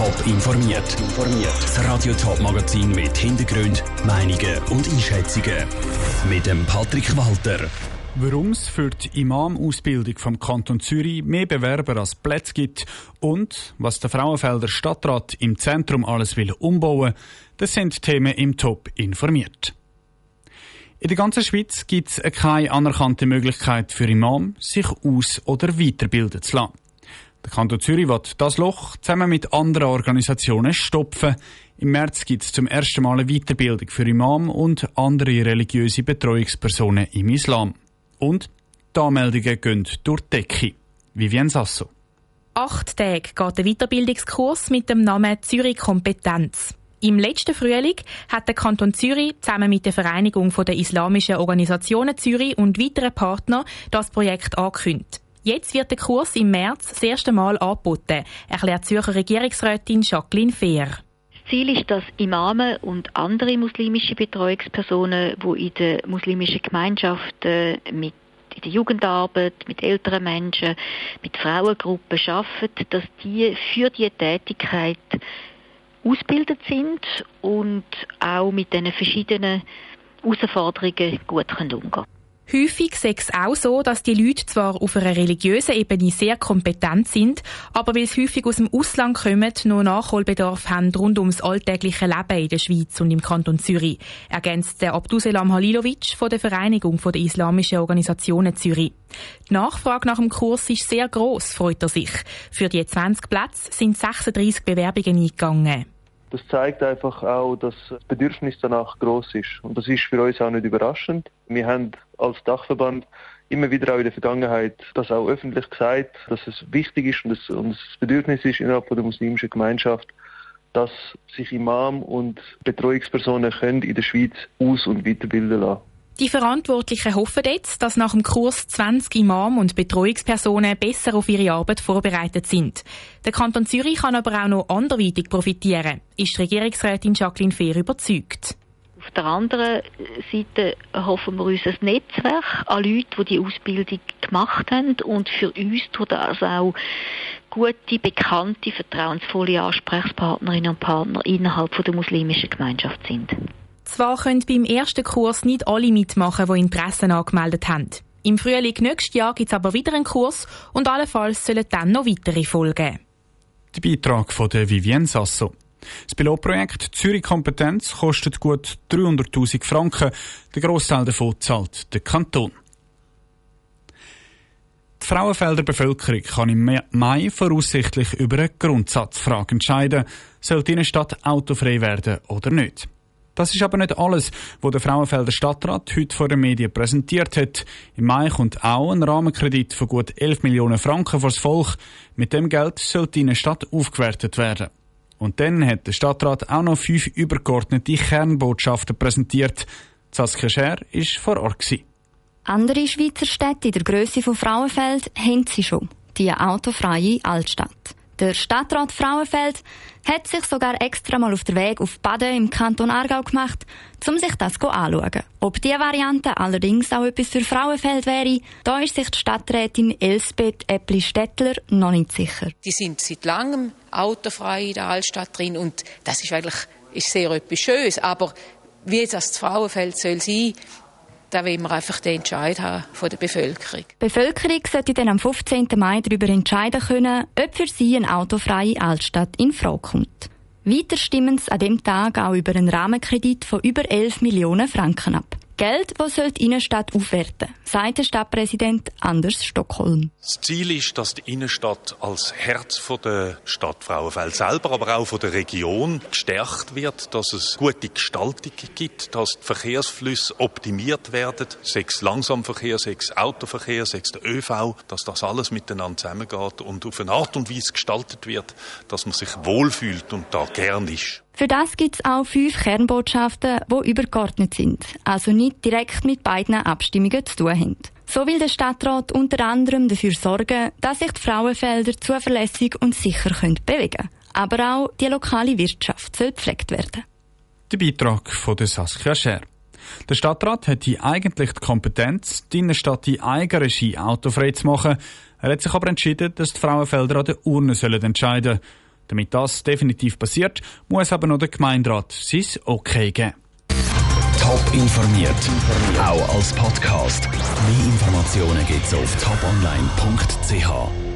Top informiert. Das Radio Top Magazin mit Hintergrund, Meinungen und Einschätzungen mit dem Patrick Walter. Warum es für die Imam-Ausbildung vom Kanton Zürich mehr Bewerber als Plätze gibt und was der Frauenfelder Stadtrat im Zentrum alles will umbauen, das sind Themen im Top informiert. In der ganzen Schweiz gibt es keine anerkannte Möglichkeit für Imam, sich aus- oder weiterbilden zu lassen. Der Kanton Zürich wird das Loch zusammen mit anderen Organisationen stopfen. Im März gibt es zum ersten Mal eine Weiterbildung für Imam und andere religiöse Betreuungspersonen im Islam. Und die Anmeldungen gehen durch die Decke. Vivienne Sasso. Acht Tage geht der Weiterbildungskurs mit dem Namen Zürich Kompetenz. Im letzten Frühling hat der Kanton Zürich zusammen mit der Vereinigung der islamischen Organisationen Zürich und weiteren Partnern das Projekt angekündigt. Jetzt wird der Kurs im März das erste Mal angeboten, erklärt Zürcher Regierungsrätin Jacqueline Fehr. Das Ziel ist, dass Imame und andere muslimische Betreuungspersonen, die in der muslimischen Gemeinschaft äh, mit in der Jugendarbeit, mit älteren Menschen, mit Frauengruppen arbeiten, dass die für diese Tätigkeit ausgebildet sind und auch mit diesen verschiedenen Herausforderungen gut umgehen können. Häufig sei es auch so, dass die Leute zwar auf einer religiösen Ebene sehr kompetent sind, aber weil sie häufig aus dem Ausland kommen, noch Nachholbedarf haben rund ums alltägliche Leben in der Schweiz und im Kanton Zürich, ergänzt der Abduselam Halilovic von der Vereinigung der islamischen Organisationen Zürich. Die Nachfrage nach dem Kurs ist sehr groß, freut er sich. Für die 20 Plätze sind 36 Bewerbungen eingegangen. Das zeigt einfach auch, dass das Bedürfnis danach groß ist. Und das ist für uns auch nicht überraschend. Wir haben als Dachverband immer wieder auch in der Vergangenheit das auch öffentlich gesagt, dass es wichtig ist und es, und Bedürfnis ist innerhalb der muslimischen Gemeinschaft, dass sich Imam und Betreuungspersonen können in der Schweiz aus- und weiterbilden lassen. Die Verantwortlichen hoffen jetzt, dass nach dem Kurs 20 Imam und Betreuungspersonen besser auf ihre Arbeit vorbereitet sind. Der Kanton Zürich kann aber auch noch anderweitig profitieren, ist Regierungsrätin Jacqueline Fehr überzeugt. Auf der anderen Seite hoffen wir uns ein Netzwerk an Leuten, die die Ausbildung gemacht haben und für uns tut das auch gute, bekannte, vertrauensvolle Ansprechpartnerinnen und Partner innerhalb der muslimischen Gemeinschaft sind. Zwar können beim ersten Kurs nicht alle mitmachen, die Interessen angemeldet haben. Im Frühling nächstes Jahr gibt es aber wieder einen Kurs und allenfalls sollen dann noch weitere folgen. Der Beitrag von der Vivienne Sasso. Das Pilotprojekt Zürich Kompetenz kostet gut 300.000 Franken. Der Großteil davon zahlt der Kanton. Die Frauenfelder Bevölkerung kann im Mai voraussichtlich über eine Grundsatzfrage entscheiden, soll die Stadt autofrei werden oder nicht. Das ist aber nicht alles, was der Frauenfelder Stadtrat heute vor den Medien präsentiert hat. Im Mai kommt auch ein Rahmenkredit von gut 11 Millionen Franken fürs Volk. Mit dem Geld soll die Innenstadt aufgewertet werden. Und dann hat der Stadtrat auch noch fünf übergeordnete Kernbotschaften präsentiert. Saskia Scher war vor Ort. Andere Schweizer Städte in der Größe von Frauenfeld haben sie schon. Die autofreie Altstadt. Der Stadtrat Frauenfeld hat sich sogar extra mal auf den Weg auf Baden im Kanton Aargau gemacht, um sich das anzuschauen. Ob diese Variante allerdings auch etwas für Frauenfeld wäre, da ist sich die Stadträtin Elsbeth Eppli-Stettler noch nicht sicher. Die sind seit langem autofrei in der Altstadt drin und das ist eigentlich ist sehr etwas Schönes. Aber wie das Frauenfeld soll sein, da wollen wir einfach den Entscheid haben von der Bevölkerung. Die Bevölkerung sollte dann am 15. Mai darüber entscheiden können, ob für sie eine autofreie Altstadt in Frage kommt. Weiter stimmen sie an dem Tag auch über einen Rahmenkredit von über 11 Millionen Franken ab. Geld, das soll die Innenstadt aufwerten, sagt der Stadtpräsident Anders Stockholm. Das Ziel ist, dass die Innenstadt als Herz der Stadt Frauenfeld selber, aber auch von der Region gestärkt wird, dass es gute Gestaltung gibt, dass die Verkehrsflüsse optimiert werden, sechs Langsamverkehr, sechs Autoverkehr, sechs der ÖV, dass das alles miteinander zusammengeht und auf eine Art und Weise gestaltet wird, dass man sich wohlfühlt und da gern ist. Für das gibt es auch fünf Kernbotschaften, die übergeordnet sind, also nicht direkt mit beiden Abstimmungen zu tun haben. So will der Stadtrat unter anderem dafür sorgen, dass sich die Frauenfelder zuverlässig und sicher können bewegen können. Aber auch die lokale Wirtschaft soll gepflegt werden. Der Beitrag von der Saskia Scher. Der Stadtrat hätte eigentlich die Kompetenz, die Innenstadt in Eigenregie autofrei zu machen. Er hat sich aber entschieden, dass die Frauenfelder an der Urne sollen entscheiden Damit das definitiv passiert, muss aber noch der Gemeinderat sein Okay geben. Top informiert, auch als Podcast. Mehr Informationen gibt's auf toponline.ch.